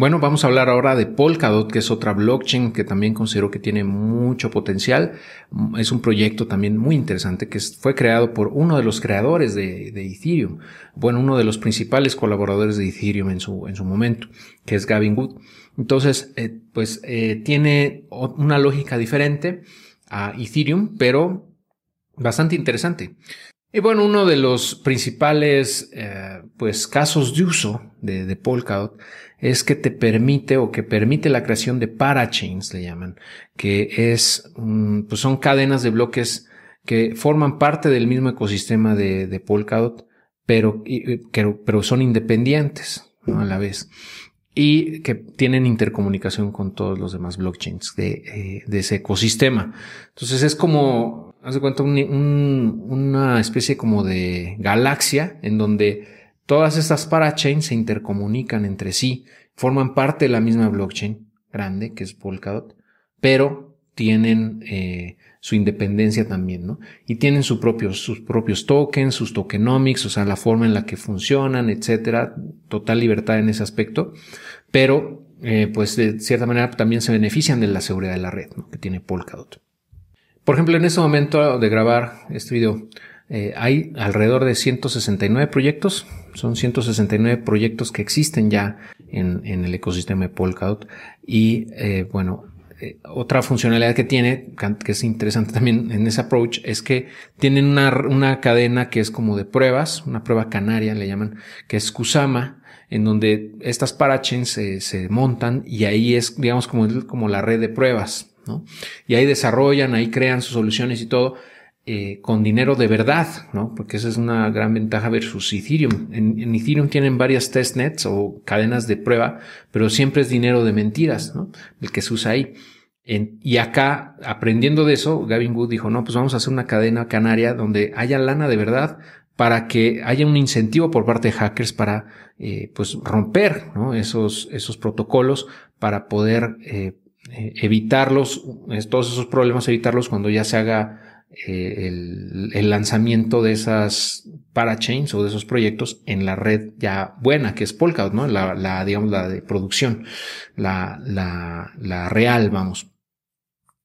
Bueno, vamos a hablar ahora de Polkadot, que es otra blockchain que también considero que tiene mucho potencial. Es un proyecto también muy interesante que fue creado por uno de los creadores de, Ethereum. Bueno, uno de los principales colaboradores de Ethereum en su, en su momento, que es Gavin Wood. Entonces, eh, pues eh, tiene una lógica diferente a Ethereum, pero bastante interesante. Y bueno, uno de los principales eh, pues casos de uso de, de, Polkadot es que te permite o que permite la creación de parachains, le llaman, que es pues son cadenas de bloques que forman parte del mismo ecosistema de, de Polkadot, pero, pero son independientes a la vez y que tienen intercomunicación con todos los demás blockchains de, eh, ese ecosistema. Entonces es como, haz de cuenta, una especie como de galaxia en donde todas estas parachains se intercomunican entre sí, forman parte de la misma blockchain grande que es Polkadot, pero tienen eh, su independencia también, ¿no? Y tienen sus propios, sus propios tokens, sus tokenomics, o sea, la forma en la que funcionan, etcétera, total libertad en ese aspecto, pero eh, pues de cierta manera también se benefician de la seguridad de la red que tiene Polkadot. Por ejemplo, en este momento de grabar este video, eh, hay alrededor de 169 proyectos, son 169 proyectos que existen ya en, el ecosistema de Polkadot y bueno, eh, otra funcionalidad que tiene, que es interesante también en ese approach, es que tienen una, una cadena que es como de pruebas, una prueba canaria le llaman, que es Kusama, en donde estas parachains se, se montan y ahí es, digamos, como, como la red de pruebas, ¿no? Y ahí desarrollan, ahí crean sus soluciones y todo, eh, con dinero de verdad, ¿no? Porque esa es una gran ventaja versus Ethereum. En, Ethereum tienen varias testnets o cadenas de prueba, pero siempre es dinero de mentiras, ¿no? El que se usa ahí. y acá, aprendiendo de eso, Gavin Wood dijo, no, pues vamos a hacer una cadena canaria donde haya lana de verdad para que haya un incentivo por parte de hackers para, eh, pues, romper, ¿no? Esos, esos protocolos para poder eh, evitarlos, todos esos problemas, evitarlos cuando ya se haga eh, el, lanzamiento de esas parachains o de esos proyectos en la red ya buena, que es Polkadot, ¿no? La, la digamos, la de producción, la, la, la real, vamos.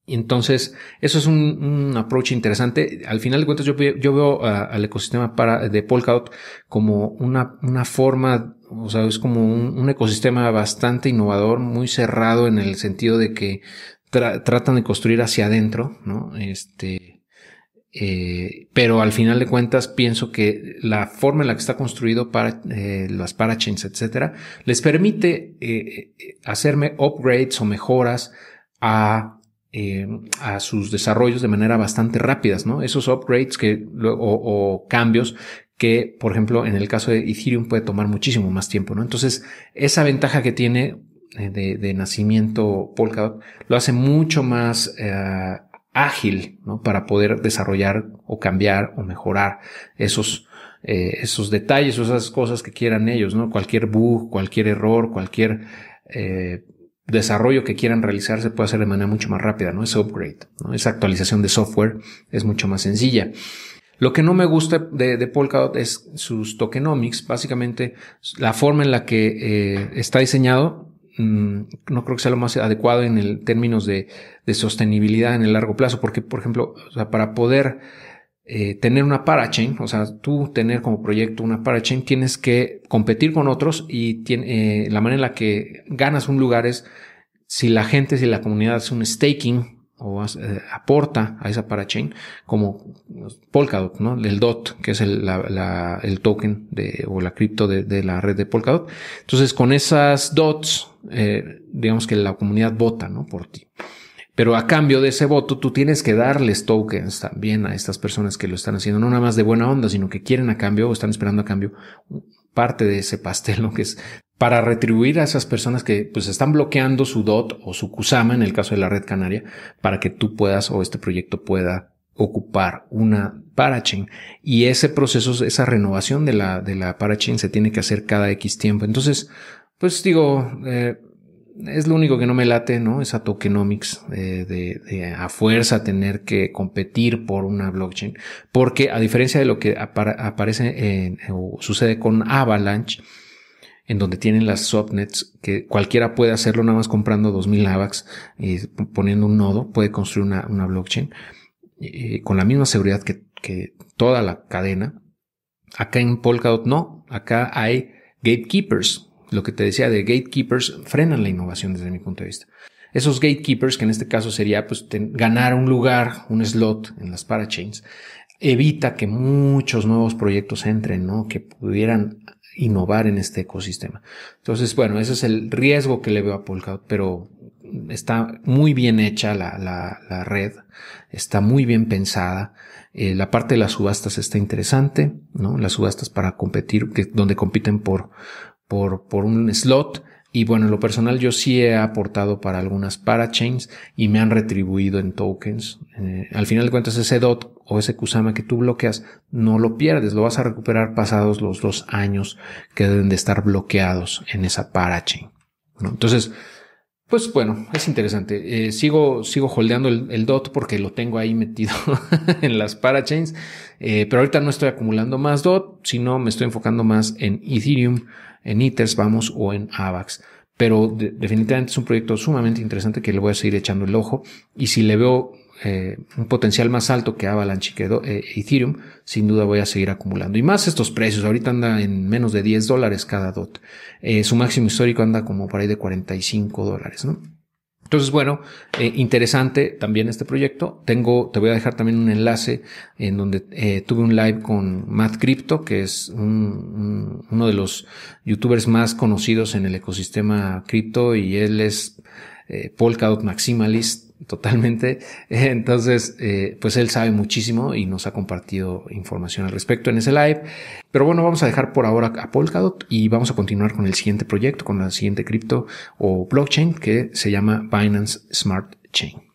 Entonces, eso es un, approach interesante. Al final de cuentas, yo, yo veo al ecosistema para, de Polkadot como una, una forma, o sea, es como un, ecosistema bastante innovador, muy cerrado en el sentido de que tratan de construir hacia adentro, ¿no? Este, eh, pero al final de cuentas pienso que la forma en la que está construido para eh, las parachains, etcétera, les permite eh, hacerme upgrades o mejoras a, a sus desarrollos de manera bastante rápidas, ¿no? Esos upgrades que, o, cambios que, por ejemplo, en el caso de Ethereum puede tomar muchísimo más tiempo, ¿no? Entonces, esa ventaja que tiene de nacimiento Polkadot lo hace mucho más ágil, ¿no? Para poder desarrollar o cambiar o mejorar esos, eh, esos detalles o esas cosas que quieran ellos, ¿no? Cualquier bug, cualquier error, cualquier eh, desarrollo que quieran realizar se puede hacer de manera mucho más rápida, ¿no? Ese upgrade, ¿no? Esa actualización de software es mucho más sencilla. Lo que no me gusta de, de Polkadot es sus tokenomics, básicamente la forma en la que eh, está diseñado no creo que sea lo más adecuado en el términos de, sostenibilidad en el largo plazo, porque, por ejemplo, para poder eh, tener una parachain, o sea, tú tener como proyecto una parachain, tienes que competir con otros y tiene, eh, la manera en la que ganas un lugar es si la gente, si la comunidad hace un staking o eh, aporta a esa parachain como Polkadot, ¿no? El DOT, que es el, el token de, o la cripto de, la red de Polkadot. Entonces, con esas DOTs, eh, digamos que la comunidad vota, ¿no? Por ti. Pero a cambio de ese voto, tú tienes que darles tokens también a estas personas que lo están haciendo, no nada más de buena onda, sino que quieren a cambio o están esperando a cambio parte de ese pastel, ¿no? Que es para retribuir a esas personas que pues están bloqueando su DOT o su Kusama en el caso de la red canaria para que tú puedas o este proyecto pueda ocupar una parachain y ese proceso, esa renovación de la, de la parachain se tiene que hacer cada X tiempo. Entonces, pues digo, eh, es lo único que no me late, ¿no? Esa tokenomics de, de, a fuerza tener que competir por una blockchain. Porque a diferencia de lo que aparece en, o sucede con Avalanche, en donde tienen las subnets, que cualquiera puede hacerlo nada más comprando 2000 AVAX y poniendo un nodo, puede construir una, una blockchain eh, con la misma seguridad que, que, toda la cadena. Acá en Polkadot no, acá hay gatekeepers. Lo que te decía de gatekeepers frenan la innovación desde mi punto de vista. Esos gatekeepers, que en este caso sería pues, ganar un lugar, un slot en las parachains, evita que muchos nuevos proyectos entren, ¿no? Que pudieran innovar en este ecosistema. Entonces, bueno, ese es el riesgo que le veo a Polkadot, pero está muy bien hecha la, la, la red, está muy bien pensada. Eh, la parte de las subastas está interesante, ¿no? Las subastas para competir, que, donde compiten por, por, por un slot. Y bueno, en lo personal yo sí he aportado para algunas parachains y me han retribuido en tokens. Eh, al final de cuentas ese DOT o ese Kusama que tú bloqueas no lo pierdes, lo vas a recuperar pasados los dos años que deben de estar bloqueados en esa parachain. Entonces, pues bueno, es interesante. Eh, sigo, sigo holdeando el, DOT porque lo tengo ahí metido en las parachains. Eh, pero ahorita no estoy acumulando más DOT, sino me estoy enfocando más en Ethereum en ITERS, vamos, o en AVAX. Pero definitivamente es un proyecto sumamente interesante que le voy a seguir echando el ojo. Y si le veo eh, un potencial más alto que Avalanche y eh, Ethereum, sin duda voy a seguir acumulando. Y más estos precios, ahorita anda en menos de 10 dólares cada DOT. Eh, su máximo histórico anda como por ahí de 45 dólares, ¿no? Entonces, bueno, interesante también este proyecto. Tengo, te voy a dejar también un enlace en donde tuve un live con Matt Crypto, que es un, uno de los youtubers más conocidos en el ecosistema cripto y él es eh, Polkadot Maximalist totalmente. Entonces, eh, pues él sabe muchísimo y nos ha compartido información al respecto en ese live. Pero bueno, vamos a dejar por ahora a Polkadot y vamos a continuar con el siguiente proyecto, con la siguiente cripto o blockchain que se llama Binance Smart Chain.